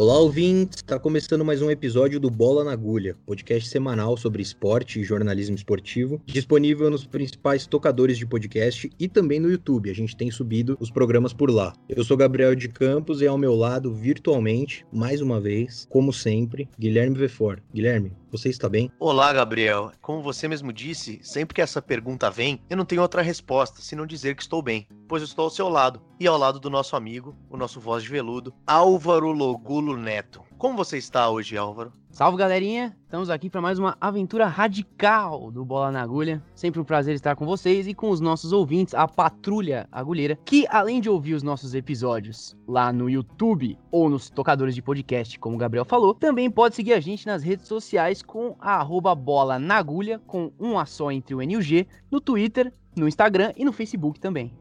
Olá, ouvintes! Está começando mais um episódio do Bola na Agulha, podcast semanal sobre esporte e jornalismo esportivo, disponível nos principais tocadores de podcast e também no YouTube. A gente tem subido os programas por lá. Eu sou Gabriel de Campos e ao meu lado, virtualmente, mais uma vez, como sempre, Guilherme Vefor. Guilherme, você está bem? Olá, Gabriel. Como você mesmo disse, sempre que essa pergunta vem, eu não tenho outra resposta senão dizer que estou bem, pois eu estou ao seu lado e ao lado do nosso amigo, o nosso voz de veludo, Álvaro Logulo Neto. Como você está hoje, Álvaro? Salve galerinha, estamos aqui para mais uma aventura radical do Bola na Agulha. Sempre um prazer estar com vocês e com os nossos ouvintes, a Patrulha Agulheira, que além de ouvir os nossos episódios lá no YouTube ou nos tocadores de podcast, como o Gabriel falou, também pode seguir a gente nas redes sociais com a arroba Bola na Agulha, com um a só entre o N e o G, no Twitter, no Instagram e no Facebook também.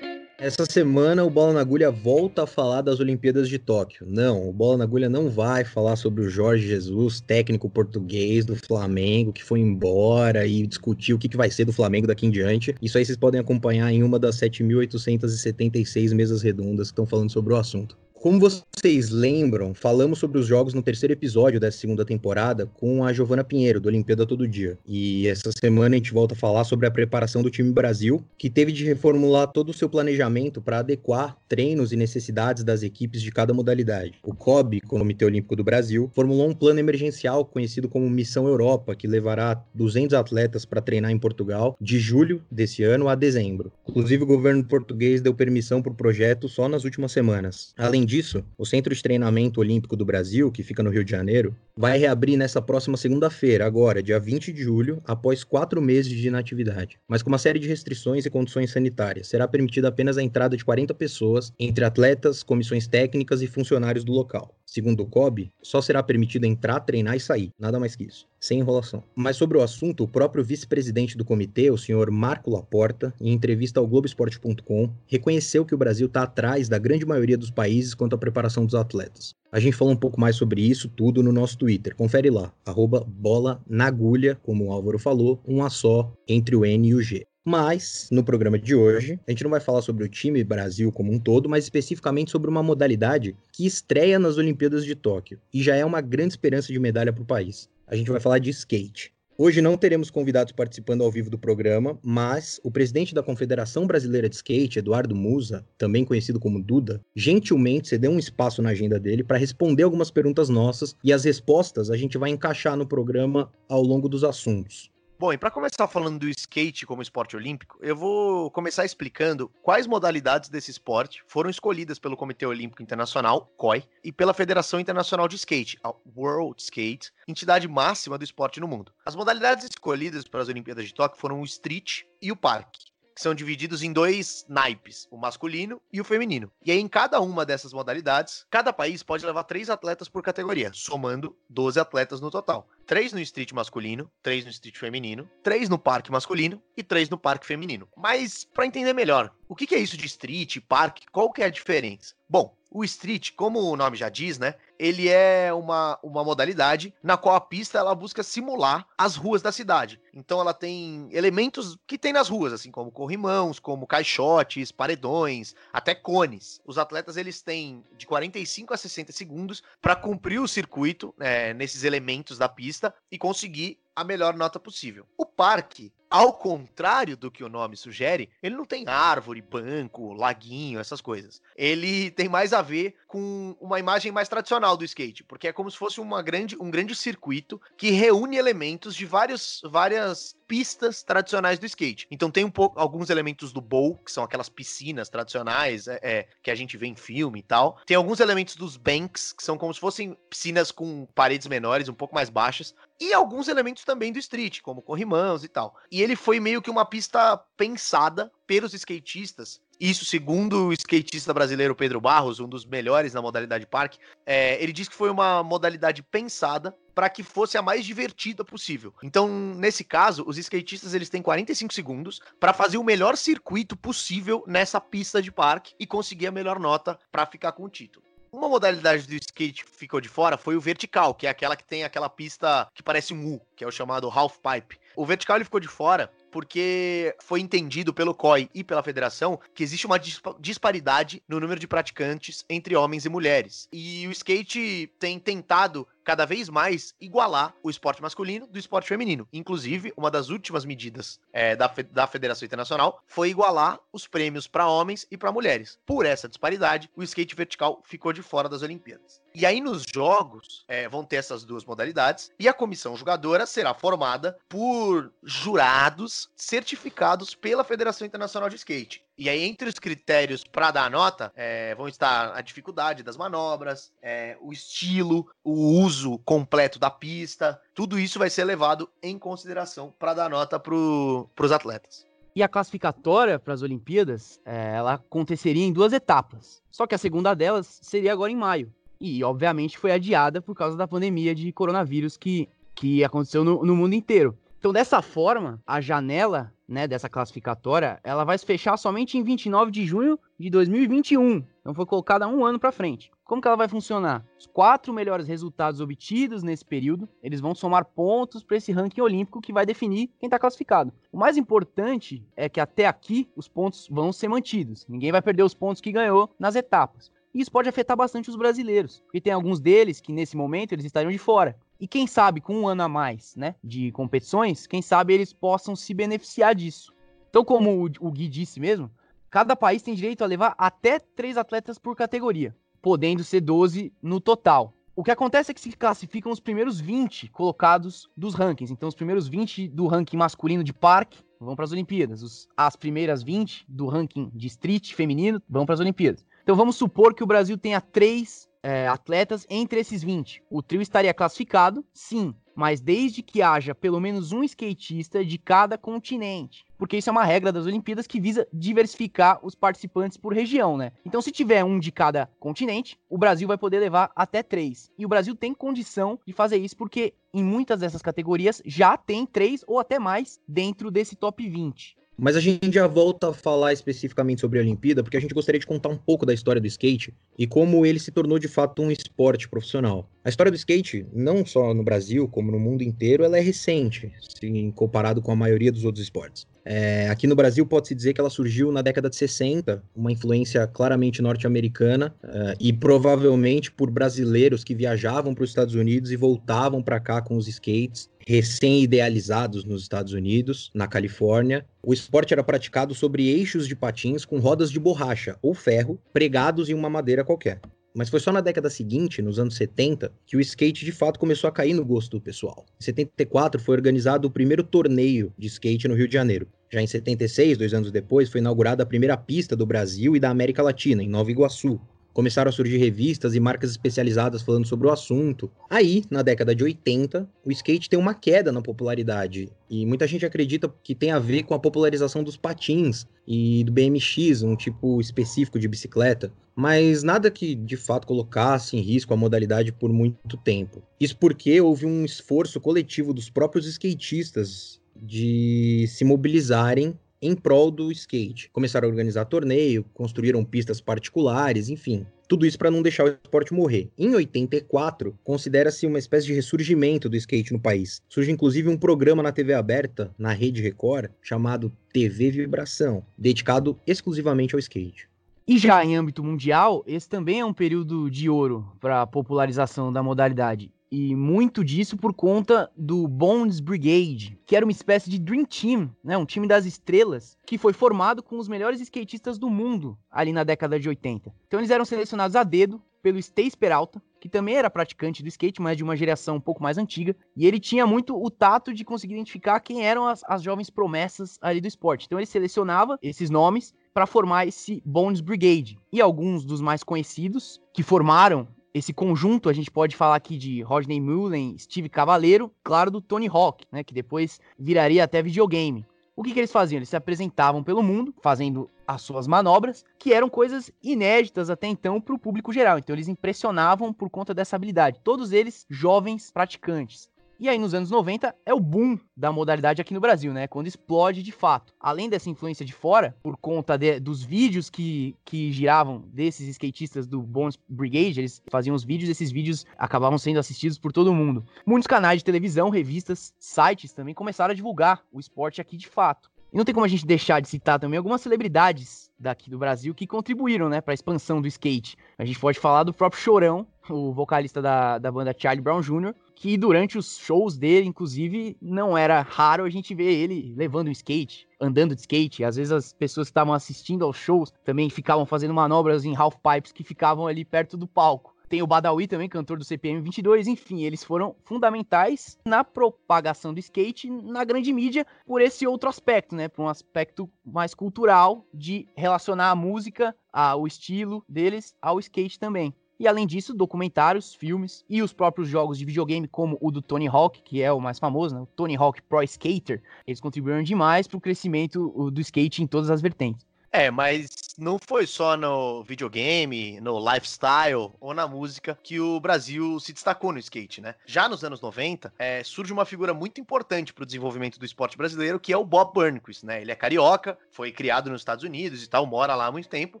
Essa semana o Bola na Agulha volta a falar das Olimpíadas de Tóquio. Não, o Bola na Agulha não vai falar sobre o Jorge Jesus, técnico português do Flamengo, que foi embora e discutir o que, vai ser do Flamengo daqui em diante. Isso aí vocês podem acompanhar em uma das 7.876 mesas redondas que estão falando sobre o assunto. Como vocês lembram, falamos sobre os jogos no terceiro episódio dessa segunda temporada com a Giovana Pinheiro, do Olimpíada Todo Dia. E essa semana a gente volta a falar sobre a preparação do time Brasil, que teve de reformular todo o seu planejamento para adequar treinos e necessidades das equipes de cada modalidade. O COB, Comitê Olímpico do Brasil, formulou um plano emergencial conhecido como Missão Europa, que levará 200 atletas para treinar em Portugal de julho desse ano a dezembro. Inclusive, o governo português deu permissão para o projeto só nas últimas semanas. Além disso, disso, o Centro de Treinamento Olímpico do Brasil, que fica no Rio de Janeiro, vai reabrir nessa próxima segunda-feira, agora, dia 20 de julho, após quatro meses de inatividade. Mas com uma série de restrições e condições sanitárias. Será permitida apenas a entrada de 40 pessoas, entre atletas, comissões técnicas e funcionários do local. Segundo o COB, só será permitido entrar, treinar e sair, nada mais que isso, sem enrolação. Mas sobre o assunto, o próprio vice-presidente do comitê, o senhor Marco Laporta, em entrevista ao Globoesporte.com, reconheceu que o Brasil está atrás da grande maioria dos países quanto à preparação dos atletas. A gente falou um pouco mais sobre isso tudo no nosso Twitter. Confere lá, arroba bola na agulha, como o Álvaro falou, um a só entre o N e o G. Mas, no programa de hoje, a gente não vai falar sobre o time Brasil como um todo, mas especificamente sobre uma modalidade que estreia nas Olimpíadas de Tóquio e já é uma grande esperança de medalha para o país. A gente vai falar de skate. Hoje não teremos convidados participando ao vivo do programa, mas o presidente da Confederação Brasileira de Skate, Eduardo Musa, também conhecido como Duda, gentilmente cedeu um espaço na agenda dele para responder algumas perguntas nossas e as respostas a gente vai encaixar no programa ao longo dos assuntos. Bom, e para começar falando do skate como esporte olímpico, eu vou começar explicando quais modalidades desse esporte foram escolhidas pelo Comitê Olímpico Internacional, COI, e pela Federação Internacional de Skate, a World Skate, entidade máxima do esporte no mundo. As modalidades escolhidas para as Olimpíadas de Tóquio foram o street e o parque que são divididos em dois naipes, o masculino e o feminino. E aí, em cada uma dessas modalidades, cada país pode levar três atletas por categoria, somando 12 atletas no total. Três no street masculino, três no street feminino, três no parque masculino e três no parque feminino. Mas, para entender melhor, o que é isso de street, parque, qual que é a diferença? Bom, o street, como o nome já diz, né? Ele é uma, uma modalidade na qual a pista ela busca simular as ruas da cidade. Então ela tem elementos que tem nas ruas, assim como corrimãos, como caixotes, paredões, até cones. Os atletas eles têm de 45 a 60 segundos para cumprir o circuito é, nesses elementos da pista e conseguir a melhor nota possível. O parque, ao contrário do que o nome sugere, ele não tem árvore, banco, laguinho, essas coisas. Ele tem mais a ver com uma imagem mais tradicional do skate, porque é como se fosse uma grande, um grande circuito que reúne elementos de vários, várias pistas tradicionais do skate. Então tem um pouco alguns elementos do bowl, que são aquelas piscinas tradicionais é, é, que a gente vê em filme e tal. Tem alguns elementos dos banks, que são como se fossem piscinas com paredes menores, um pouco mais baixas, e alguns elementos também do street, como corrimãos e tal. E ele foi meio que uma pista pensada pelos skatistas isso, segundo o skatista brasileiro Pedro Barros, um dos melhores na modalidade parque, é, ele diz que foi uma modalidade pensada para que fosse a mais divertida possível. Então, nesse caso, os skatistas eles têm 45 segundos para fazer o melhor circuito possível nessa pista de parque e conseguir a melhor nota para ficar com o título. Uma modalidade do skate que ficou de fora foi o vertical, que é aquela que tem aquela pista que parece um U, que é o chamado half pipe. O vertical ele ficou de fora porque foi entendido pelo COI e pela federação que existe uma disparidade no número de praticantes entre homens e mulheres. E o skate tem tentado cada vez mais igualar o esporte masculino do esporte feminino. Inclusive, uma das últimas medidas é, da, da Federação Internacional foi igualar os prêmios para homens e para mulheres. Por essa disparidade, o skate vertical ficou de fora das Olimpíadas. E aí, nos jogos, é, vão ter essas duas modalidades, e a comissão jogadora será formada por jurados certificados pela Federação Internacional de Skate. E aí, entre os critérios para dar nota, é, vão estar a dificuldade das manobras, é, o estilo, o uso completo da pista. Tudo isso vai ser levado em consideração para dar nota para os atletas. E a classificatória para as Olimpíadas, é, ela aconteceria em duas etapas. Só que a segunda delas seria agora em maio. E, obviamente, foi adiada por causa da pandemia de coronavírus que, que aconteceu no, no mundo inteiro. Então, dessa forma, a janela né, dessa classificatória, ela vai se fechar somente em 29 de junho de 2021. Então foi colocada um ano para frente. Como que ela vai funcionar? Os quatro melhores resultados obtidos nesse período, eles vão somar pontos para esse ranking olímpico que vai definir quem está classificado. O mais importante é que até aqui os pontos vão ser mantidos. Ninguém vai perder os pontos que ganhou nas etapas. E isso pode afetar bastante os brasileiros, porque tem alguns deles que nesse momento eles estariam de fora. E quem sabe, com um ano a mais né, de competições, quem sabe eles possam se beneficiar disso. Então, como o, Gui disse mesmo, cada país tem direito a levar até três atletas por categoria, podendo ser 12 no total. O que acontece é que se classificam os primeiros 20 colocados dos rankings. Então, os primeiros 20 do ranking masculino de parque vão para as Olimpíadas. Os, as primeiras 20 do ranking de street feminino vão para as Olimpíadas. Então, vamos supor que o Brasil tenha três é, atletas entre esses 20. O trio estaria classificado, sim, mas desde que haja pelo menos um skatista de cada continente. Porque isso é uma regra das Olimpíadas que visa diversificar os participantes por região, né? Então, se tiver um de cada continente, o Brasil vai poder levar até três. E o Brasil tem condição de fazer isso porque em muitas dessas categorias já tem três ou até mais dentro desse top 20. Mas a gente já volta a falar especificamente sobre a Olimpíada, porque a gente gostaria de contar um pouco da história do skate e como ele se tornou de fato um esporte profissional. A história do skate, não só no Brasil, como no mundo inteiro, ela é recente, se comparado com a maioria dos outros esportes. É, aqui no Brasil pode-se dizer que ela surgiu na década de 60, uma influência claramente norte-americana é, e provavelmente por brasileiros que viajavam para os Estados Unidos e voltavam para cá com os skates recém-idealizados nos Estados Unidos, na Califórnia. O esporte era praticado sobre eixos de patins com rodas de borracha ou ferro pregados em uma madeira qualquer. Mas foi só na década seguinte, nos anos 70, que o skate de fato começou a cair no gosto do pessoal. Em 74 foi organizado o primeiro torneio de skate no Rio de Janeiro. Já em 76, dois anos depois, foi inaugurada a primeira pista do Brasil e da América Latina, em Nova Iguaçu, começaram a surgir revistas e marcas especializadas falando sobre o assunto. Aí, na década de 80, o skate tem uma queda na popularidade. E muita gente acredita que tem a ver com a popularização dos patins e do BMX, um tipo específico de bicicleta. Mas nada que de fato colocasse em risco a modalidade por muito tempo. Isso porque houve um esforço coletivo dos próprios skatistas de se mobilizarem em prol do skate. Começaram a organizar torneio, construíram pistas particulares, enfim. Tudo isso para não deixar o esporte morrer. Em 84, considera-se uma espécie de ressurgimento do skate no país. Surge inclusive um programa na TV aberta, na Rede Record, chamado TV Vibração, dedicado exclusivamente ao skate. E já em âmbito mundial, esse também é um período de ouro para a popularização da modalidade. E muito disso por conta do Bones Brigade, que era uma espécie de Dream Team, né? um time das estrelas, que foi formado com os melhores skatistas do mundo ali na década de 80. Então eles eram selecionados a dedo pelo Stace Peralta, que também era praticante do skate, mas de uma geração um pouco mais antiga. E ele tinha muito o tato de conseguir identificar quem eram as, as jovens promessas ali do esporte. Então ele selecionava esses nomes para formar esse Bones Brigade. E alguns dos mais conhecidos que formaram esse conjunto, a gente pode falar aqui de Rodney Mullen, Steve Cavaleiro, claro, do Tony Hawk, né, que depois viraria até videogame. O que, que eles faziam? Eles se apresentavam pelo mundo, fazendo as suas manobras, que eram coisas inéditas até então para o público geral. Então eles impressionavam por conta dessa habilidade. Todos eles jovens praticantes. E aí, nos anos 90, é o boom da modalidade aqui no Brasil, né? Quando explode de fato. Além dessa influência de fora, por conta de, dos vídeos que, que giravam desses skatistas do Bones Brigade, eles faziam os vídeos, esses vídeos acabavam sendo assistidos por todo mundo. Muitos canais de televisão, revistas, sites também começaram a divulgar o esporte aqui de fato. E não tem como a gente deixar de citar também algumas celebridades daqui do Brasil que contribuíram, né, para a expansão do skate. A gente pode falar do próprio Chorão, o vocalista da, da banda Charlie Brown Jr., que durante os shows dele, inclusive, não era raro a gente ver ele levando um skate, andando de skate. Às vezes as pessoas que estavam assistindo aos shows também ficavam fazendo manobras em half pipes que ficavam ali perto do palco. Tem o Badawi também, cantor do CPM 22. Enfim, eles foram fundamentais na propagação do skate na grande mídia por esse outro aspecto, né? Por um aspecto mais cultural de relacionar a música, o estilo deles ao skate também. E além disso, documentários, filmes e os próprios jogos de videogame, como o do Tony Hawk, que é o mais famoso, né? o Tony Hawk Pro Skater, eles contribuíram demais para o crescimento do skate em todas as vertentes. É, mas não foi só no videogame, no lifestyle ou na música que o Brasil se destacou no skate, né? Já nos anos 90, é, surge uma figura muito importante para o desenvolvimento do esporte brasileiro, que é o Bob Burnquist, né? Ele é carioca, foi criado nos Estados Unidos e tal, mora lá há muito tempo,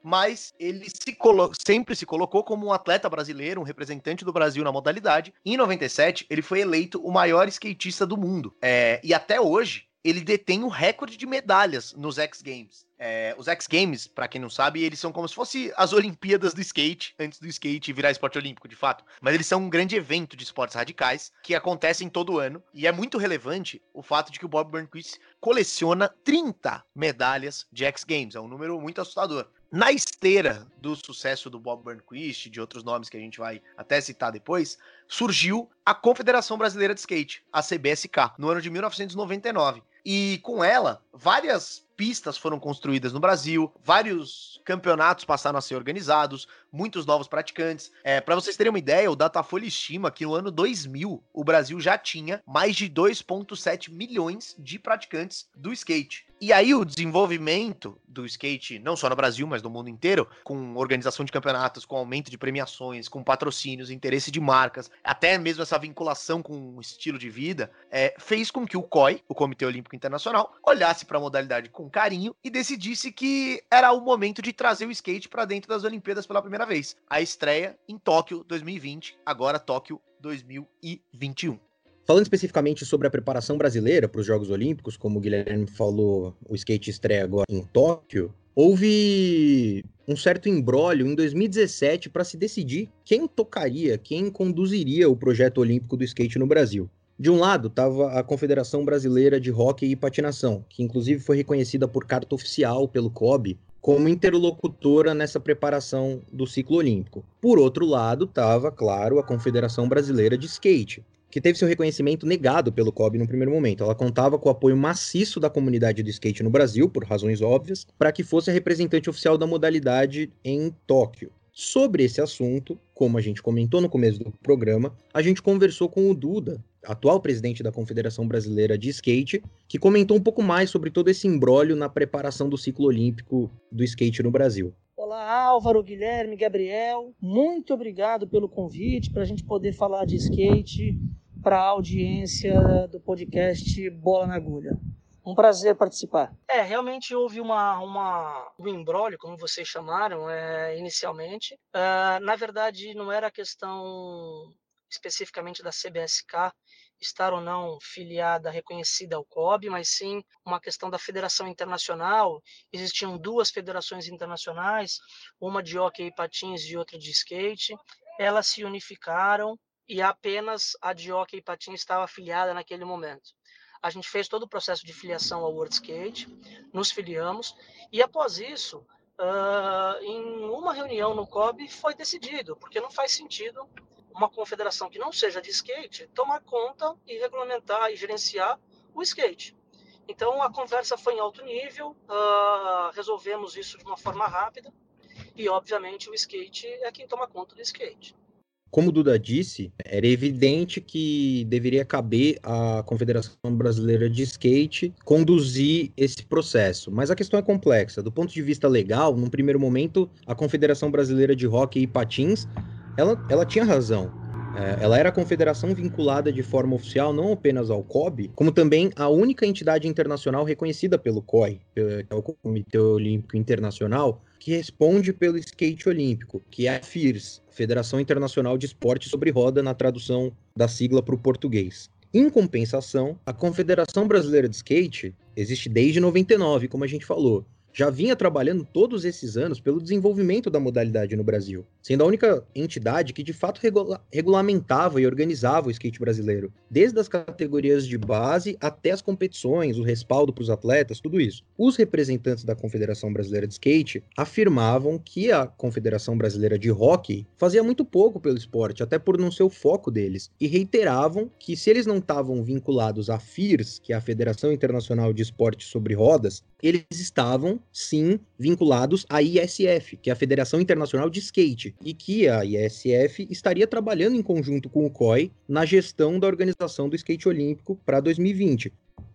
mas ele se sempre se colocou como um atleta brasileiro, um representante do Brasil na modalidade. Em 97, ele foi eleito o maior skatista do mundo. É, e até hoje, ele detém o recorde de medalhas nos X Games. É, os X Games, para quem não sabe, eles são como se fosse as Olimpíadas do skate, antes do skate virar esporte olímpico, de fato. Mas eles são um grande evento de esportes radicais que acontecem todo ano. E é muito relevante o fato de que o Bob Burnquist coleciona 30 medalhas de X Games. É um número muito assustador. Na esteira do sucesso do Bob Burnquist, de outros nomes que a gente vai até citar depois, surgiu a Confederação Brasileira de Skate, a CBSK, no ano de 1999. E com ela, várias pistas foram construídas no Brasil, vários campeonatos passaram a ser organizados, muitos novos praticantes. É, Para vocês terem uma ideia, o Datafolha estima que no ano 2000 o Brasil já tinha mais de 2,7 milhões de praticantes do skate. E aí o desenvolvimento do skate, não só no Brasil, mas no mundo inteiro, com organização de campeonatos, com aumento de premiações, com patrocínios, interesse de marcas, até mesmo essa vinculação com o estilo de vida, é, fez com que o COI, o Comitê Olímpico Internacional, olhasse para a modalidade com carinho e decidisse que era o momento de trazer o skate para dentro das Olimpíadas pela primeira vez. A estreia em Tóquio 2020, agora Tóquio 2021. Falando especificamente sobre a preparação brasileira para os Jogos Olímpicos, como o Guilherme falou, o skate estreia agora em Tóquio, houve um certo embrólio em 2017 para se decidir quem tocaria, quem conduziria o projeto olímpico do skate no Brasil. De um lado estava a Confederação Brasileira de Hockey e Patinação, que inclusive foi reconhecida por carta oficial pelo COB como interlocutora nessa preparação do ciclo olímpico. Por outro lado, estava, claro, a Confederação Brasileira de Skate, que teve seu reconhecimento negado pelo COB no primeiro momento. Ela contava com o apoio maciço da comunidade do skate no Brasil, por razões óbvias, para que fosse a representante oficial da modalidade em Tóquio. Sobre esse assunto, como a gente comentou no começo do programa, a gente conversou com o Duda, atual presidente da Confederação Brasileira de Skate, que comentou um pouco mais sobre todo esse embrólio na preparação do ciclo olímpico do skate no Brasil. Olá, Álvaro, Guilherme, Gabriel. Muito obrigado pelo convite para a gente poder falar de skate para a audiência do podcast Bola na Agulha. Um prazer participar. É, realmente houve uma, uma, um embrólio, como vocês chamaram é, inicialmente. Uh, na verdade, não era questão especificamente da CBSK estar ou não filiada, reconhecida ao COB, mas sim uma questão da Federação Internacional. Existiam duas federações internacionais, uma de hockey e patins e outra de skate. Elas se unificaram e apenas a hockey e patins estava afiliada naquele momento a gente fez todo o processo de filiação ao World Skate, nos filiamos, e após isso, uh, em uma reunião no COB, foi decidido, porque não faz sentido uma confederação que não seja de skate tomar conta e regulamentar e gerenciar o skate. Então a conversa foi em alto nível, uh, resolvemos isso de uma forma rápida, e obviamente o skate é quem toma conta do skate. Como o Duda disse, era evidente que deveria caber à Confederação Brasileira de Skate conduzir esse processo. Mas a questão é complexa. Do ponto de vista legal, num primeiro momento, a Confederação Brasileira de Hockey e Patins, ela, ela tinha razão. É, ela era a confederação vinculada de forma oficial não apenas ao COB, como também a única entidade internacional reconhecida pelo COI, que é o Comitê Olímpico Internacional, que responde pelo skate olímpico, que é a FIRS, Federação Internacional de Esporte sobre Roda, na tradução da sigla para o português. Em compensação, a Confederação Brasileira de Skate existe desde 99, como a gente falou, já vinha trabalhando todos esses anos pelo desenvolvimento da modalidade no Brasil, sendo a única entidade que de fato regula regulamentava e organizava o skate brasileiro, desde as categorias de base até as competições, o respaldo para os atletas, tudo isso. Os representantes da Confederação Brasileira de Skate afirmavam que a Confederação Brasileira de Hockey fazia muito pouco pelo esporte, até por não ser o foco deles, e reiteravam que se eles não estavam vinculados à FIRS, que é a Federação Internacional de Esporte sobre Rodas, eles estavam sim vinculados à ISF, que é a Federação Internacional de Skate, e que a ISF estaria trabalhando em conjunto com o COI na gestão da organização do skate olímpico para 2020.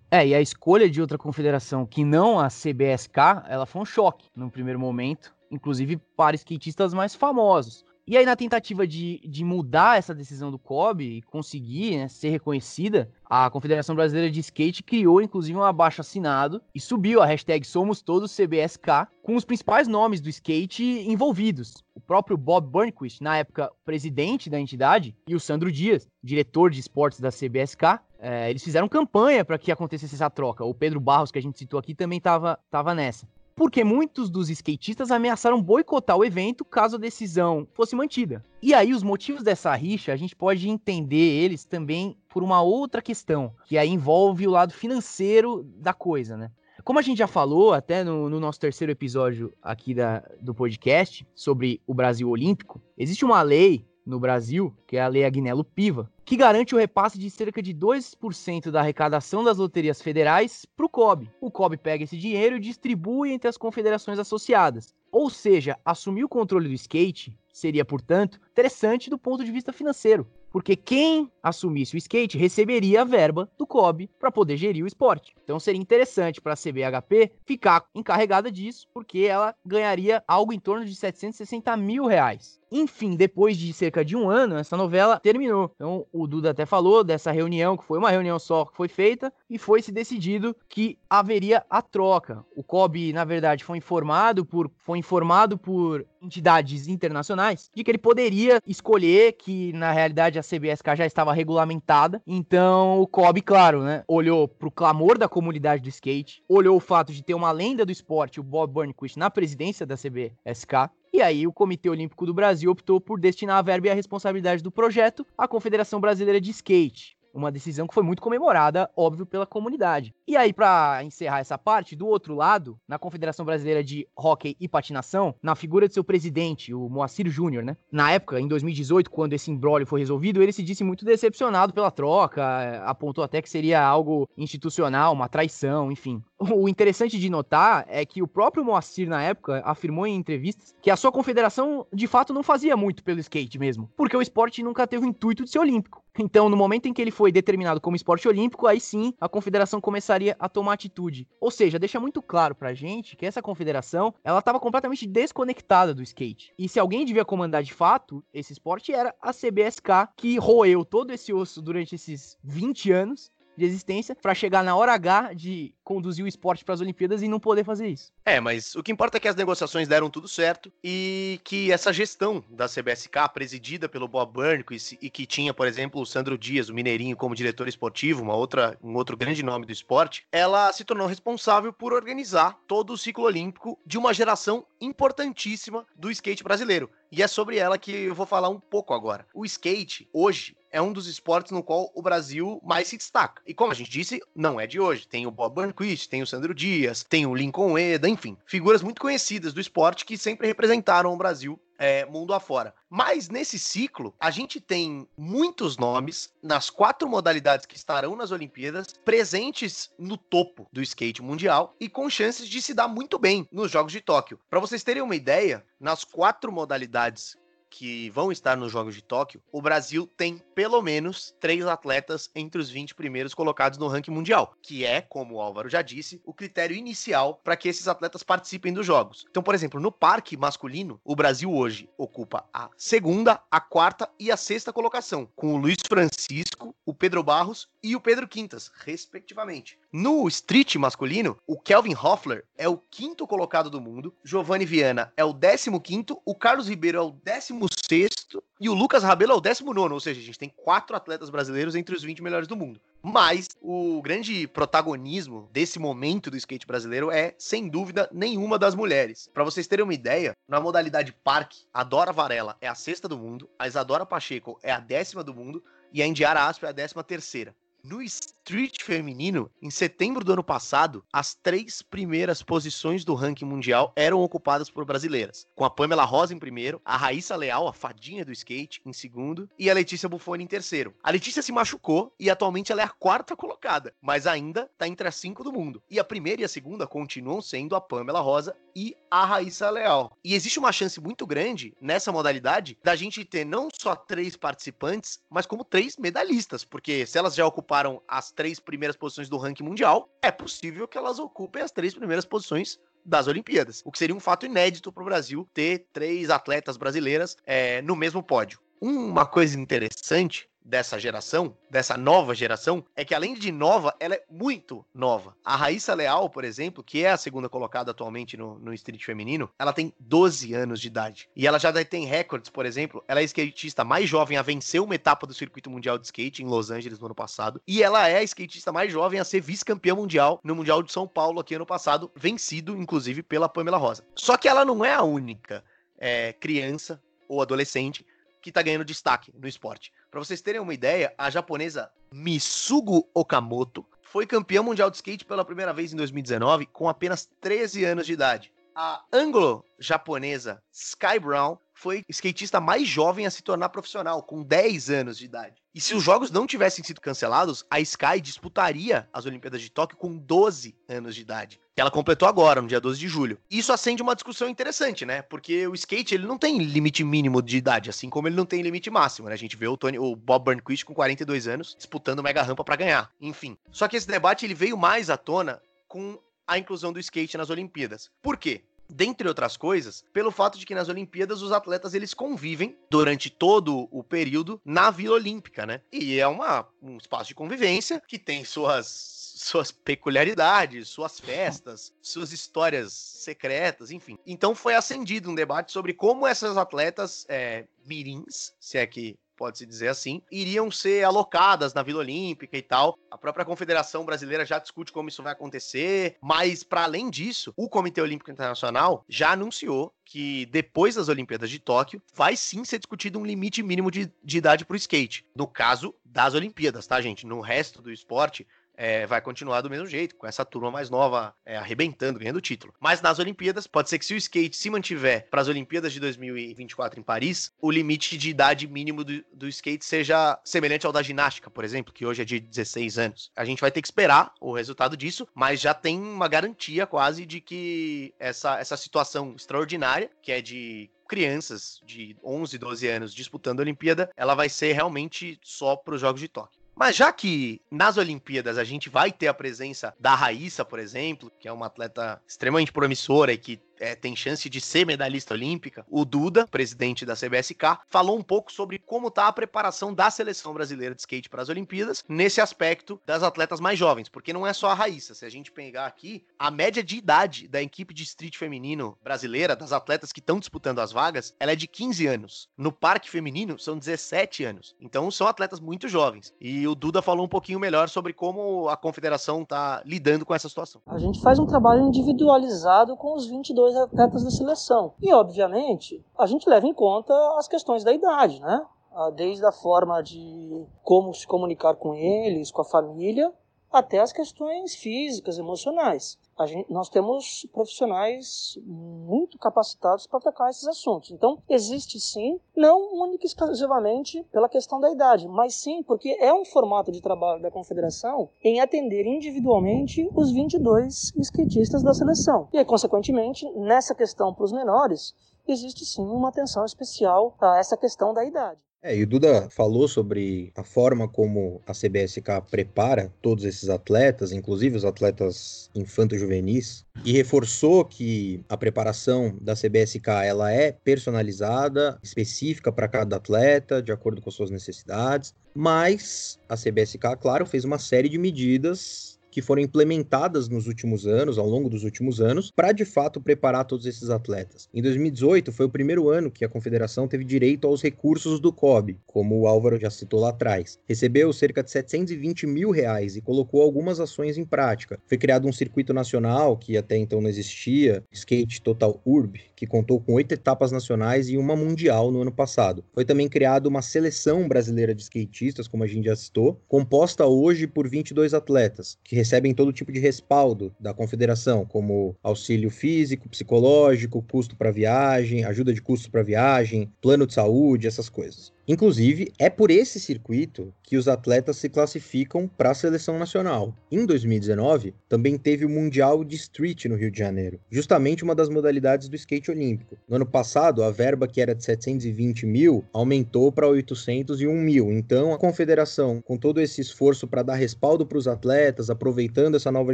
É, e a escolha de outra confederação que não a CBSK, ela foi um choque no primeiro momento, inclusive para skatistas mais famosos. E aí, na tentativa de, de mudar essa decisão do COB e conseguir né, ser reconhecida, a Confederação Brasileira de Skate criou, inclusive, um abaixo assinado e subiu a hashtag Somos Todos CBSK com os principais nomes do skate envolvidos. O próprio Bob Burnquist, na época presidente da entidade, e o Sandro Dias, diretor de esportes da CBSK, é, eles fizeram campanha para que acontecesse essa troca. O Pedro Barros, que a gente citou aqui, também estava tava nessa porque muitos dos skatistas ameaçaram boicotar o evento caso a decisão fosse mantida. E aí, os motivos dessa rixa, a gente pode entender eles também por uma outra questão, que aí envolve o lado financeiro da coisa, né? Como a gente já falou até no, no nosso terceiro episódio aqui da, do podcast sobre o Brasil Olímpico, existe uma lei no Brasil, que é a Lei Agnello Piva, que garante o repasse de cerca de 2% da arrecadação das loterias federais para o COB. O COB pega esse dinheiro e distribui entre as confederações associadas. Ou seja, assumir o controle do skate seria, portanto, interessante do ponto de vista financeiro, porque quem assumisse o skate receberia a verba do COB para poder gerir o esporte. Então seria interessante para a CBHP ficar encarregada disso, porque ela ganharia algo em torno de 760 mil reais. Enfim, depois de cerca de um ano, essa novela terminou. Então, o Duda até falou dessa reunião, que foi uma reunião só que foi feita, e foi se decidido que haveria a troca. O COB, na verdade, foi informado por, foi informado por entidades internacionais de que ele poderia escolher que, na realidade, a CBSK já estava regulamentada. Então, o COB, claro, né, olhou para o clamor da comunidade do skate, olhou o fato de ter uma lenda do esporte, o Bob Burnquist, na presidência da CBSK, e aí o Comitê Olímpico do Brasil optou por destinar a verba e a responsabilidade do projeto à Confederação Brasileira de Skate. Uma decisão que foi muito comemorada, óbvio, pela comunidade. E aí, para encerrar essa parte, do outro lado, na Confederação Brasileira de Hockey e Patinação, na figura de seu presidente, o Moacir Júnior, né? Na época, em 2018, quando esse imbróglio foi resolvido, ele se disse muito decepcionado pela troca, apontou até que seria algo institucional, uma traição, enfim. O interessante de notar é que o próprio Moacir, na época, afirmou em entrevistas que a sua confederação, de fato, não fazia muito pelo skate mesmo, porque o esporte nunca teve o intuito de ser olímpico. Então, no momento em que ele foi determinado como esporte olímpico, aí sim a confederação começaria a tomar atitude. Ou seja, deixa muito claro pra gente que essa confederação, ela estava completamente desconectada do skate. E se alguém devia comandar de fato esse esporte era a CBSK, que roeu todo esse osso durante esses 20 anos de existência para chegar na hora H de conduzir o esporte para as Olimpíadas e não poder fazer isso. É, mas o que importa é que as negociações deram tudo certo e que essa gestão da CBSK, presidida pelo Bob Burnquist e que tinha, por exemplo, o Sandro Dias, o Mineirinho, como diretor esportivo, uma outra, um outro grande nome do esporte, ela se tornou responsável por organizar todo o ciclo olímpico de uma geração importantíssima do skate brasileiro. E é sobre ela que eu vou falar um pouco agora. O skate, hoje, é um dos esportes no qual o Brasil mais se destaca. E como a gente disse, não é de hoje. Tem o Bob Burnquist, tem o Sandro Dias, tem o Lincoln Eda, enfim, figuras muito conhecidas do esporte que sempre representaram o Brasil é, mundo afora. Mas nesse ciclo, a gente tem muitos nomes nas quatro modalidades que estarão nas Olimpíadas, presentes no topo do skate mundial e com chances de se dar muito bem nos Jogos de Tóquio. Para vocês terem uma ideia, nas quatro modalidades que vão estar nos Jogos de Tóquio, o Brasil tem pelo menos três atletas entre os 20 primeiros colocados no ranking mundial, que é, como o Álvaro já disse, o critério inicial para que esses atletas participem dos Jogos. Então, por exemplo, no parque masculino, o Brasil hoje ocupa a segunda, a quarta e a sexta colocação, com o Luiz Francisco, o Pedro Barros e o Pedro Quintas, respectivamente. No street masculino, o Kelvin Hoffler é o quinto colocado do mundo, Giovanni Viana é o décimo quinto, o Carlos Ribeiro é o décimo sexto e o Lucas Rabelo é o décimo nono, ou seja, a gente tem quatro atletas brasileiros entre os 20 melhores do mundo. Mas o grande protagonismo desse momento do skate brasileiro é, sem dúvida nenhuma, das mulheres. Para vocês terem uma ideia, na modalidade parque, a Dora Varela é a sexta do mundo, a Isadora Pacheco é a décima do mundo e a Indiara Asp é a décima terceira. No street feminino, em setembro do ano passado, as três primeiras posições do ranking mundial eram ocupadas por brasileiras, com a Pamela Rosa em primeiro, a Raíssa Leal, a fadinha do skate, em segundo, e a Letícia Buffoni em terceiro. A Letícia se machucou e atualmente ela é a quarta colocada, mas ainda está entre as cinco do mundo. E a primeira e a segunda continuam sendo a Pamela Rosa e a Raíssa Leal. E existe uma chance muito grande nessa modalidade da gente ter não só três participantes, mas como três medalhistas, porque se elas já ocuparam ocuparam as três primeiras posições do ranking mundial, é possível que elas ocupem as três primeiras posições das Olimpíadas. O que seria um fato inédito para o Brasil ter três atletas brasileiras é, no mesmo pódio. Uma coisa interessante dessa geração, dessa nova geração, é que além de nova, ela é muito nova. A Raíssa Leal, por exemplo, que é a segunda colocada atualmente no, no street feminino, ela tem 12 anos de idade. E ela já tem recordes, por exemplo, ela é a skatista mais jovem a vencer uma etapa do circuito mundial de skate em Los Angeles no ano passado. E ela é a skatista mais jovem a ser vice-campeã mundial no Mundial de São Paulo aqui ano passado, vencido, inclusive, pela Pamela Rosa. Só que ela não é a única é, criança ou adolescente que está ganhando destaque no esporte. Para vocês terem uma ideia, a japonesa Misugu Okamoto foi campeã mundial de skate pela primeira vez em 2019 com apenas 13 anos de idade. A anglo-japonesa Sky Brown foi skatista mais jovem a se tornar profissional, com 10 anos de idade. E se os jogos não tivessem sido cancelados, a Sky disputaria as Olimpíadas de Tóquio com 12 anos de idade. Que ela completou agora, no dia 12 de julho. Isso acende uma discussão interessante, né? Porque o skate ele não tem limite mínimo de idade, assim como ele não tem limite máximo, né? A gente vê o, Tony, o Bob Burnquist com 42 anos disputando mega rampa para ganhar. Enfim. Só que esse debate ele veio mais à tona com a inclusão do skate nas Olimpíadas. Por quê? Dentre outras coisas, pelo fato de que nas Olimpíadas os atletas eles convivem durante todo o período na Vila Olímpica, né? E é uma, um espaço de convivência que tem suas suas peculiaridades, suas festas, suas histórias secretas, enfim. Então foi acendido um debate sobre como essas atletas é, mirins, se é que pode-se dizer assim, iriam ser alocadas na Vila Olímpica e tal. A própria Confederação Brasileira já discute como isso vai acontecer, mas para além disso, o Comitê Olímpico Internacional já anunciou que depois das Olimpíadas de Tóquio vai sim ser discutido um limite mínimo de, de idade para o skate. No caso das Olimpíadas, tá, gente? No resto do esporte, é, vai continuar do mesmo jeito, com essa turma mais nova é, arrebentando, ganhando o título. Mas nas Olimpíadas, pode ser que se o skate se mantiver para as Olimpíadas de 2024 em Paris, o limite de idade mínimo do, do skate seja semelhante ao da ginástica, por exemplo, que hoje é de 16 anos. A gente vai ter que esperar o resultado disso, mas já tem uma garantia quase de que essa, essa situação extraordinária, que é de crianças de 11, 12 anos disputando a Olimpíada, ela vai ser realmente só para os Jogos de Tóquio. Mas já que nas Olimpíadas a gente vai ter a presença da Raíssa, por exemplo, que é uma atleta extremamente promissora e que é, tem chance de ser medalhista olímpica, o Duda, presidente da CBSK, falou um pouco sobre como está a preparação da seleção brasileira de skate para as Olimpíadas, nesse aspecto das atletas mais jovens, porque não é só a Raíssa. Se a gente pegar aqui, a média de idade da equipe de street feminino brasileira, das atletas que estão disputando as vagas, ela é de 15 anos. No parque feminino, são 17 anos. Então, são atletas muito jovens. E o Duda falou um pouquinho melhor sobre como a confederação está lidando com essa situação. A gente faz um trabalho individualizado com os 22 dois atletas da seleção. E, obviamente, a gente leva em conta as questões da idade, né? Ah, desde a forma de como se comunicar com eles, com a família, até as questões físicas, emocionais. Gente, nós temos profissionais muito capacitados para atacar esses assuntos. Então, existe sim, não única e exclusivamente pela questão da idade, mas sim porque é um formato de trabalho da confederação em atender individualmente os 22 skatistas da seleção. E, consequentemente, nessa questão para os menores, existe sim uma atenção especial a essa questão da idade. É, e o Duda falou sobre a forma como a CBSK prepara todos esses atletas, inclusive os atletas infanto-juvenis, e reforçou que a preparação da CBSK ela é personalizada, específica para cada atleta, de acordo com suas necessidades, mas a CBSK, claro, fez uma série de medidas que foram implementadas nos últimos anos, ao longo dos últimos anos, para de fato preparar todos esses atletas. Em 2018 foi o primeiro ano que a confederação teve direito aos recursos do COB, como o Álvaro já citou lá atrás. Recebeu cerca de 720 mil reais e colocou algumas ações em prática. Foi criado um circuito nacional que até então não existia, Skate Total Urb, que contou com oito etapas nacionais e uma mundial no ano passado. Foi também criada uma seleção brasileira de skatistas, como a gente já citou, composta hoje por 22 atletas, que recebem todo tipo de respaldo da confederação, como auxílio físico, psicológico, custo para viagem, ajuda de custo para viagem, plano de saúde, essas coisas. Inclusive, é por esse circuito que os atletas se classificam para a seleção nacional. Em 2019, também teve o Mundial de Street no Rio de Janeiro, justamente uma das modalidades do skate olímpico. No ano passado, a verba que era de 720 mil aumentou para 801 mil. Então, a confederação, com todo esse esforço para dar respaldo para os atletas, aproveitando essa nova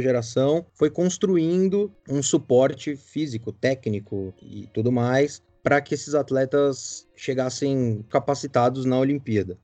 geração, foi construindo um suporte físico, técnico e tudo mais para que esses atletas chegassem capacitados na Olimpíada.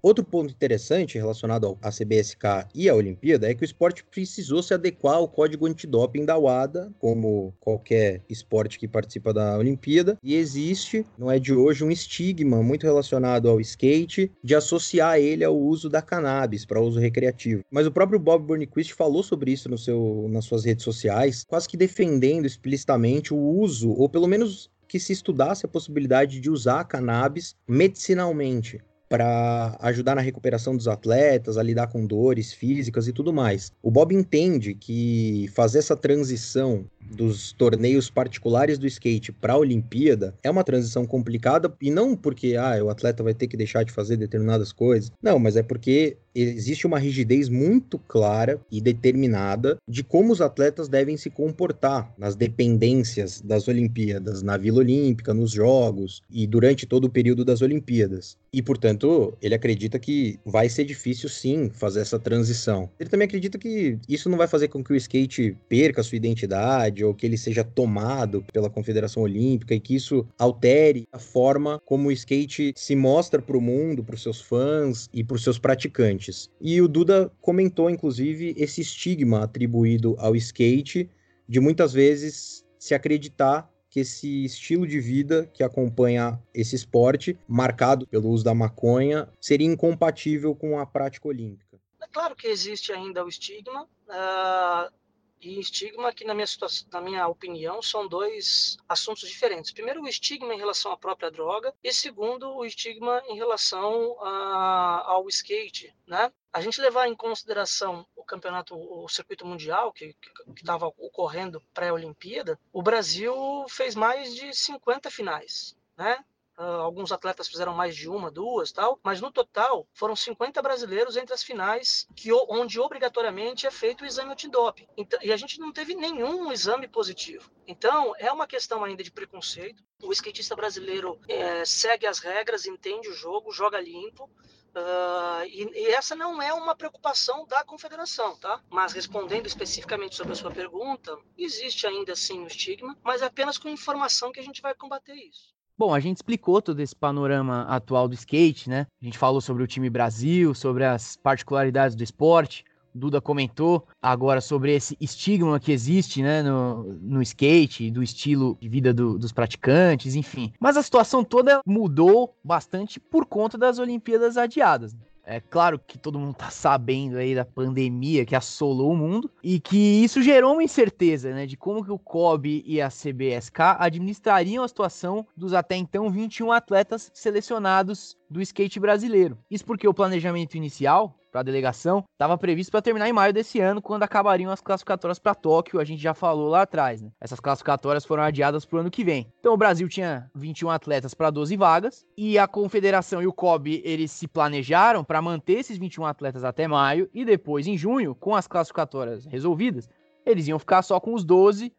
Outro ponto interessante relacionado à CBSK e à Olimpíada é que o esporte precisou se adequar ao código antidoping da WADA, como qualquer esporte que participa da Olimpíada, e existe, não é de hoje, um estigma muito relacionado ao skate de associar ele ao uso da cannabis para uso recreativo. Mas o próprio Bob Burnquist falou sobre isso no seu, nas suas redes sociais, quase que defendendo explicitamente o uso, ou pelo menos que se estudasse a possibilidade de usar a cannabis medicinalmente para ajudar na recuperação dos atletas, a lidar com dores físicas e tudo mais. O Bob entende que fazer essa transição dos torneios particulares do skate para a Olimpíada é uma transição complicada e não porque ah, o atleta vai ter que deixar de fazer determinadas coisas. Não, mas é porque existe uma rigidez muito clara e determinada de como os atletas devem se comportar nas dependências das Olimpíadas, na Vila Olímpica, nos Jogos e durante todo o período das Olimpíadas. E, portanto, ele acredita que vai ser difícil sim fazer essa transição. Ele também acredita que isso não vai fazer com que o skate perca sua identidade ou que ele seja tomado pela Confederação Olímpica e que isso altere a forma como o skate se mostra para o mundo, para os seus fãs e para os seus praticantes. E o Duda comentou, inclusive, esse estigma atribuído ao skate de muitas vezes se acreditar que esse estilo de vida que acompanha esse esporte, marcado pelo uso da maconha, seria incompatível com a prática olímpica. É claro que existe ainda o estigma. Uh, e estigma, que na minha, situação, na minha opinião, são dois assuntos diferentes. Primeiro, o estigma em relação à própria droga, e segundo, o estigma em relação a, ao skate, né? A gente levar em consideração o campeonato, o circuito mundial que estava ocorrendo pré-Olimpíada, o Brasil fez mais de 50 finais, né? Uh, alguns atletas fizeram mais de uma, duas, tal, mas no total foram 50 brasileiros entre as finais, que onde obrigatoriamente é feito o exame antidoping. Então, e a gente não teve nenhum exame positivo. Então, é uma questão ainda de preconceito. O skatista brasileiro é, segue as regras, entende o jogo, joga limpo. Uh, e, e, essa não é uma preocupação da confederação, tá? Mas respondendo especificamente sobre a sua pergunta, existe ainda sim o estigma, mas é apenas com informação que a gente vai combater isso. Bom, a gente explicou todo esse panorama atual do skate, né? A gente falou sobre o time Brasil, sobre as particularidades do esporte. O Duda comentou agora sobre esse estigma que existe né, no, no skate, do estilo de vida do, dos praticantes, enfim. Mas a situação toda mudou bastante por conta das Olimpíadas adiadas. Né? É claro que todo mundo tá sabendo aí da pandemia que assolou o mundo e que isso gerou uma incerteza, né, de como que o COB e a CBSK administrariam a situação dos até então 21 atletas selecionados do skate brasileiro. Isso porque o planejamento inicial para a delegação, estava previsto para terminar em maio desse ano, quando acabariam as classificatórias para Tóquio, a gente já falou lá atrás, né? Essas classificatórias foram adiadas para o ano que vem. Então o Brasil tinha 21 atletas para 12 vagas, e a Confederação e o COB, eles se planejaram para manter esses 21 atletas até maio, e depois, em junho, com as classificatórias resolvidas, eles iam ficar só com os 12,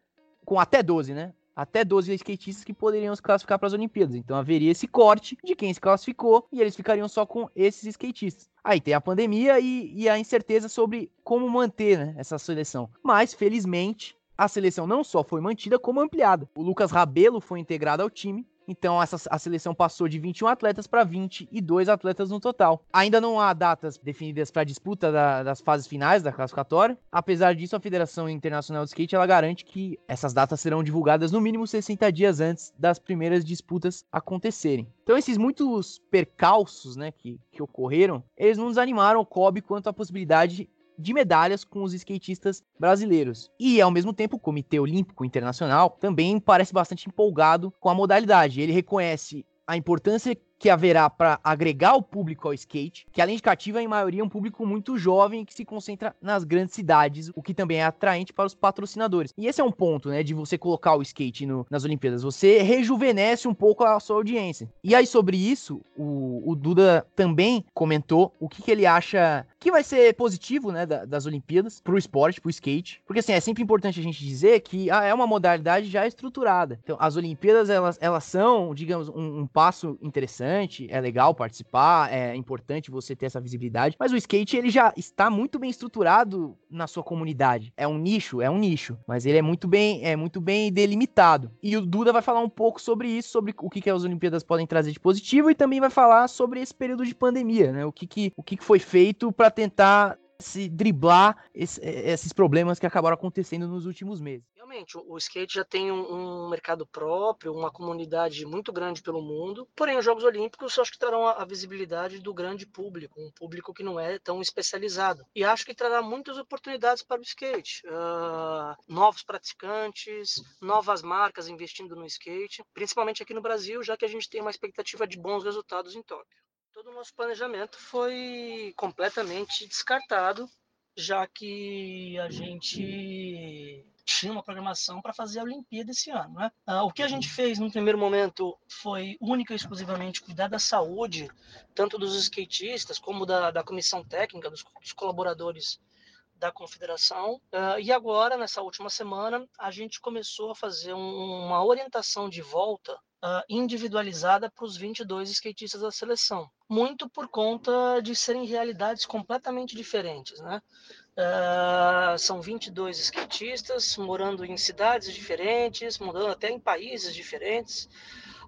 com até 12, né? Até 12 skatistas que poderiam se classificar para as Olimpíadas. Então haveria esse corte de quem se classificou e eles ficariam só com esses skatistas. Aí tem a pandemia e, e a incerteza sobre como manter né, essa seleção. Mas, felizmente, a seleção não só foi mantida, como ampliada. O Lucas Rabelo foi integrado ao time então essa, a seleção passou de 21 atletas para 22 atletas no total. Ainda não há datas definidas para a disputa da, das fases finais da classificatória. Apesar disso, a Federação Internacional de Skate ela garante que essas datas serão divulgadas no mínimo 60 dias antes das primeiras disputas acontecerem. Então esses muitos percalços, né, que, que ocorreram, eles não desanimaram o Kobe quanto à possibilidade de medalhas com os skatistas brasileiros. E, ao mesmo tempo, o Comitê Olímpico Internacional também parece bastante empolgado com a modalidade. Ele reconhece a importância que haverá para agregar o público ao skate, que além de cativa, em maioria é um público muito jovem que se concentra nas grandes cidades, o que também é atraente para os patrocinadores. E esse é um ponto, né, de você colocar o skate no, nas Olimpíadas. Você rejuvenesce um pouco a sua audiência. E aí, sobre isso, o, o Duda também comentou o que, que ele acha que vai ser positivo, né, das Olimpíadas pro esporte, pro skate. Porque, assim, é sempre importante a gente dizer que ah, é uma modalidade já estruturada. Então, as Olimpíadas, elas, elas são, digamos, um, um passo interessante, é legal participar, é importante você ter essa visibilidade, mas o skate, ele já está muito bem estruturado na sua comunidade. É um nicho, é um nicho, mas ele é muito bem, é muito bem delimitado. E o Duda vai falar um pouco sobre isso, sobre o que, que as Olimpíadas podem trazer de positivo e também vai falar sobre esse período de pandemia, né? O que, que, o que, que foi feito para tentar se driblar esse, esses problemas que acabaram acontecendo nos últimos meses. Realmente, o, skate já tem um, um, mercado próprio, uma comunidade muito grande pelo mundo. Porém, os Jogos Olímpicos acho que trarão a, a, visibilidade do grande público, um público que não é tão especializado. E acho que trará muitas oportunidades para o skate. Uh, novos praticantes, novas marcas investindo no skate, principalmente aqui no Brasil, já que a gente tem uma expectativa de bons resultados em Tóquio. Todo o nosso planejamento foi completamente descartado, já que a gente tinha uma programação para fazer a Olimpíada esse ano. Né? Ah, o que a gente fez no primeiro momento foi única e exclusivamente cuidar da saúde, tanto dos skatistas como da, da comissão técnica, dos, dos colaboradores da confederação. Uh, e agora, nessa última semana, a gente começou a fazer um, uma orientação de volta uh, individualizada para os 22 skatistas da seleção, muito por conta de serem realidades completamente diferentes, né? Uh, são 22 skatistas morando em cidades diferentes, morando até em países diferentes,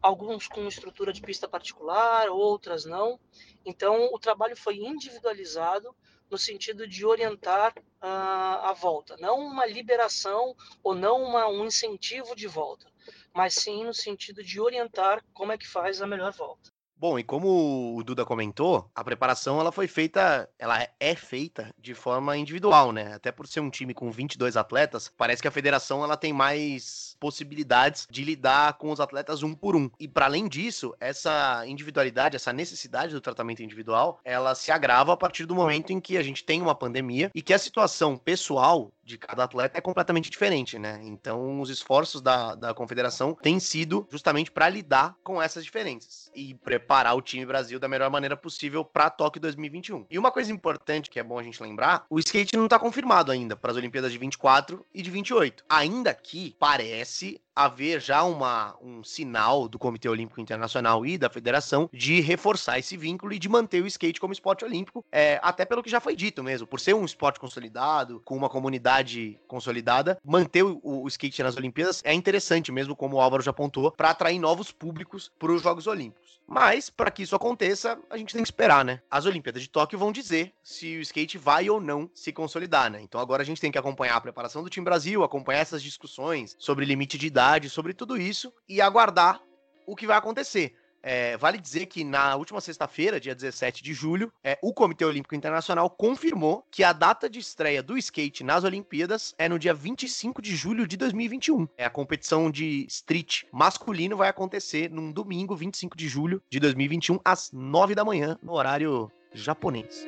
alguns com estrutura de pista particular, outras não. Então, o trabalho foi individualizado no sentido de orientar uh, a volta, não uma liberação ou não uma, um incentivo de volta mas sim no sentido de orientar como é que faz a melhor volta. Bom, e como o Duda comentou, a preparação ela foi feita, ela é feita de forma individual, né? Até por ser um time com 22 atletas, parece que a federação ela tem mais possibilidades de lidar com os atletas um por um. E para além disso, essa individualidade, essa necessidade do tratamento individual, ela se agrava a partir do momento em que a gente tem uma pandemia e que a situação pessoal de cada atleta é completamente diferente, né? Então, os esforços da, da confederação têm sido justamente para lidar com essas diferenças e preparar o time Brasil da melhor maneira possível para Tóquio 2021. E uma coisa importante que é bom a gente lembrar: o skate não está confirmado ainda para as Olimpíadas de 24 e de 28. Ainda que parece haver já uma, um sinal do Comitê Olímpico Internacional e da Federação de reforçar esse vínculo e de manter o skate como esporte olímpico, é, até pelo que já foi dito mesmo, por ser um esporte consolidado, com uma comunidade consolidada, manter o, o skate nas Olimpíadas é interessante mesmo, como o Álvaro já apontou, para atrair novos públicos para os Jogos Olímpicos. Mas, para que isso aconteça, a gente tem que esperar, né? As Olimpíadas de Tóquio vão dizer se o skate vai ou não se consolidar, né? Então agora a gente tem que acompanhar a preparação do time Brasil, acompanhar essas discussões sobre limite de idade, sobre tudo isso e aguardar o que vai acontecer. É, vale dizer que na última sexta-feira, dia 17 de julho, é, o Comitê Olímpico Internacional confirmou que a data de estreia do skate nas Olimpíadas é no dia 25 de julho de 2021. É, a competição de street masculino vai acontecer num domingo, 25 de julho de 2021, às 9 da manhã, no horário japonês.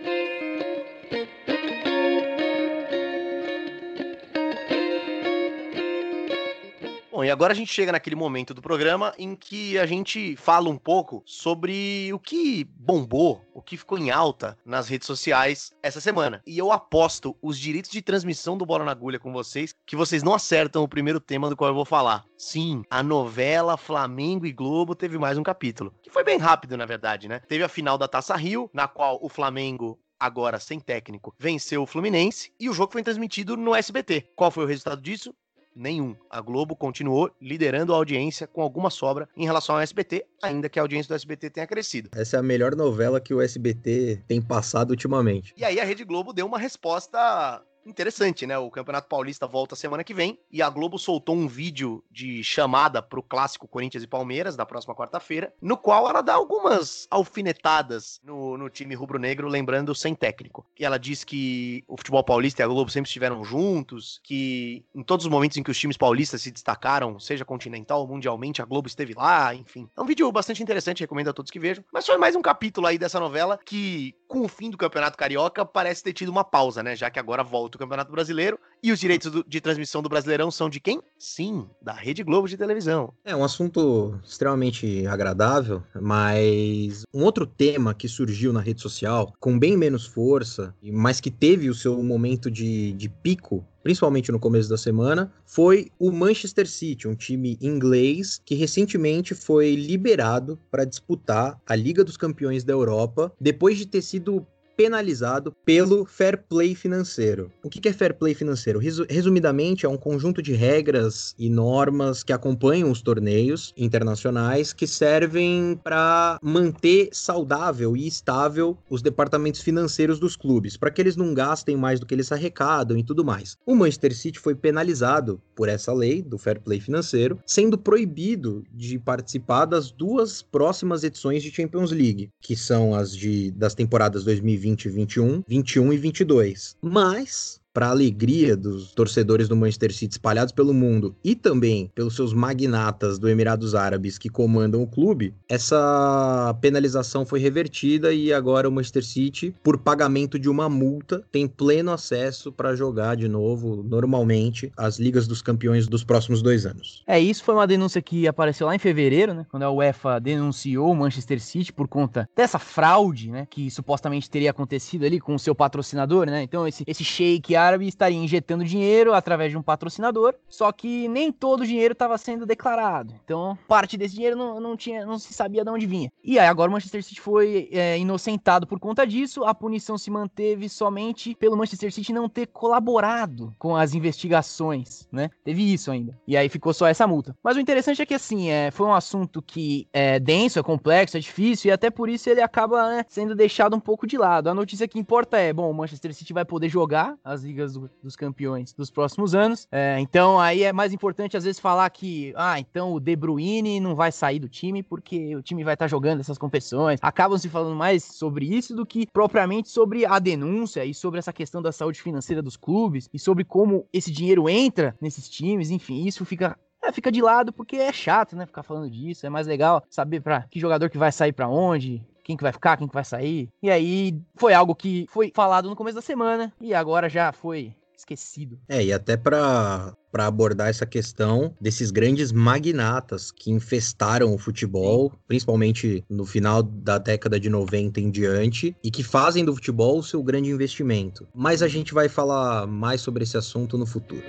Bom, e agora a gente chega naquele momento do programa em que a gente fala um pouco sobre o que bombou, o que ficou em alta nas redes sociais essa semana. E eu aposto os direitos de transmissão do Bola na Agulha com vocês que vocês não acertam o primeiro tema do qual eu vou falar. Sim, a novela Flamengo e Globo teve mais um capítulo, que foi bem rápido, na verdade, né? Teve a final da Taça Rio, na qual o Flamengo agora sem técnico, venceu o Fluminense e o jogo foi transmitido no SBT. Qual foi o resultado disso? Nenhum. A Globo continuou liderando a audiência com alguma sobra em relação ao SBT, ainda que a audiência do SBT tenha crescido. Essa é a melhor novela que o SBT tem passado ultimamente. E aí a Rede Globo deu uma resposta interessante, né? O Campeonato Paulista volta semana que vem e a Globo soltou um vídeo de chamada pro clássico Corinthians e Palmeiras da próxima quarta-feira, no qual ela dá algumas alfinetadas no, no time rubro-negro, lembrando sem técnico. E ela diz que o futebol paulista e a Globo sempre estiveram juntos, que em todos os momentos em que os times paulistas se destacaram, seja continental ou mundialmente, a Globo esteve lá, enfim. É um vídeo bastante interessante, recomendo a todos que vejam. Mas foi mais um capítulo aí dessa novela que, com o fim do Campeonato Carioca, parece ter tido uma pausa, né? Já que agora volta do Campeonato Brasileiro. E os direitos do, de transmissão do Brasileirão são de quem? Sim, da Rede Globo de televisão. É um assunto extremamente agradável, mas um outro tema que surgiu na rede social, com bem menos força, mas que teve o seu momento de, de pico principalmente no começo da semana, foi o Manchester City, um time inglês que recentemente foi liberado para disputar a Liga dos Campeões da Europa, depois de ter sido penalizado pelo fair play financeiro. O que é fair play financeiro? Resumidamente, é um conjunto de regras e normas que acompanham os torneios internacionais que servem para manter saudável e estável os departamentos financeiros dos clubes, para que eles não gastem mais do que eles arrecadam e tudo mais. O Manchester City foi penalizado por essa lei do fair play financeiro, sendo proibido de participar das duas próximas edições de Champions League, que são as de das temporadas 2020 2021, 21 e 22. Mas para alegria dos torcedores do Manchester City espalhados pelo mundo e também pelos seus magnatas do Emirados Árabes que comandam o clube, essa penalização foi revertida e agora o Manchester City, por pagamento de uma multa, tem pleno acesso para jogar de novo, normalmente, as ligas dos campeões dos próximos dois anos. É, isso foi uma denúncia que apareceu lá em fevereiro, né? Quando a UEFA denunciou o Manchester City por conta dessa fraude, né? Que supostamente teria acontecido ali com o seu patrocinador, né? Então, esse, esse shake árabe estaria injetando dinheiro através de um patrocinador, só que nem todo o dinheiro estava sendo declarado. Então, parte desse dinheiro não, não, tinha, não se sabia de onde vinha. E aí, agora o Manchester City foi é, inocentado por conta disso. A punição se manteve somente pelo Manchester City não ter colaborado com as investigações, né? Teve isso ainda. E aí ficou só essa multa. Mas o interessante é que, assim, é, foi um assunto que é denso, é complexo, é difícil, e até por isso ele acaba né, sendo deixado um pouco de lado. A notícia que importa é, bom, o Manchester City vai poder jogar as ligas do, dos campeões dos próximos anos. É, então aí é mais importante às vezes falar que, ah, então o De Bruyne não vai sair do time porque o time vai estar tá jogando essas competições. Acabam se falando mais sobre isso do que propriamente sobre a denúncia e sobre essa questão da saúde financeira dos clubes e sobre como esse dinheiro entra nesses times. Enfim, isso fica é, fica de lado porque é chato, né? Ficar falando disso. É mais legal saber para que jogador que vai sair para onde, quem que vai ficar, quem que vai sair. E aí foi algo que foi falado no começo da semana e agora já foi esquecido. É, e até para para abordar essa questão desses grandes magnatas que infestaram o futebol, principalmente no final da década de 90 em diante, e que fazem do futebol o seu grande investimento. Mas a gente vai falar mais sobre esse assunto no futuro.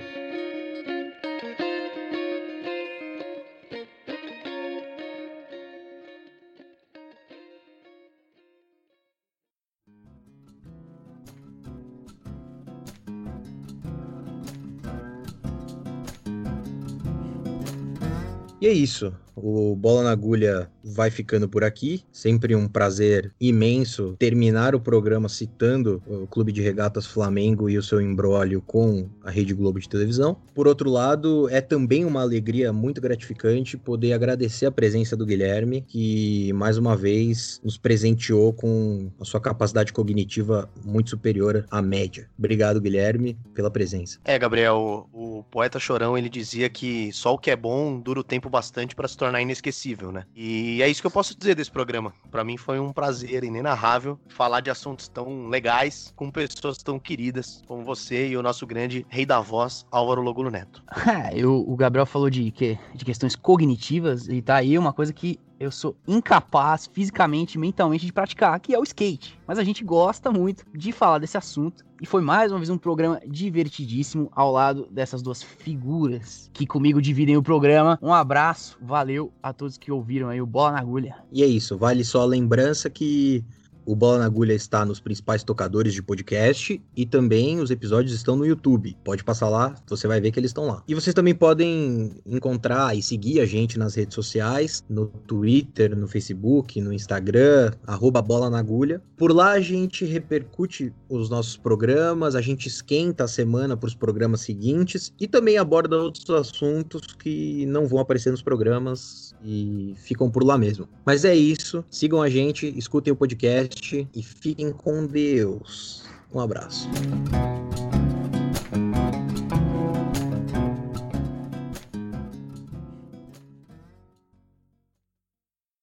É isso. O Bola na Agulha vai ficando por aqui. Sempre um prazer imenso terminar o programa citando o Clube de Regatas Flamengo e o seu embrólio com a Rede Globo de televisão. Por outro lado, é também uma alegria muito gratificante poder agradecer a presença do Guilherme, que mais uma vez nos presenteou com a sua capacidade cognitiva muito superior à média. Obrigado, Guilherme, pela presença. É, Gabriel, o poeta Chorão ele dizia que só o que é bom dura o tempo bastante para se tornar inesquecível, né? E é isso que eu posso dizer desse programa. Para mim foi um prazer inenarrável falar de assuntos tão legais com pessoas tão queridas como você e o nosso grande rei da voz, Álvaro Logulo Neto. eu, o Gabriel falou de, que, de questões cognitivas e tá aí uma coisa que eu sou incapaz fisicamente e mentalmente de praticar, que é o skate. Mas a gente gosta muito de falar desse assunto. E foi mais uma vez um programa divertidíssimo ao lado dessas duas figuras que comigo dividem o programa. Um abraço, valeu a todos que ouviram aí o Bola na Agulha. E é isso, vale só a lembrança que o Bola na Agulha está nos principais tocadores de podcast e também os episódios estão no YouTube. Pode passar lá, você vai ver que eles estão lá. E vocês também podem encontrar e seguir a gente nas redes sociais, no Twitter, no Facebook, no Instagram, arroba Bola na Agulha. Por lá a gente repercute os nossos programas, a gente esquenta a semana para os programas seguintes e também aborda outros assuntos que não vão aparecer nos programas e ficam por lá mesmo. Mas é isso, sigam a gente, escutem o podcast e fiquem com Deus. Um abraço.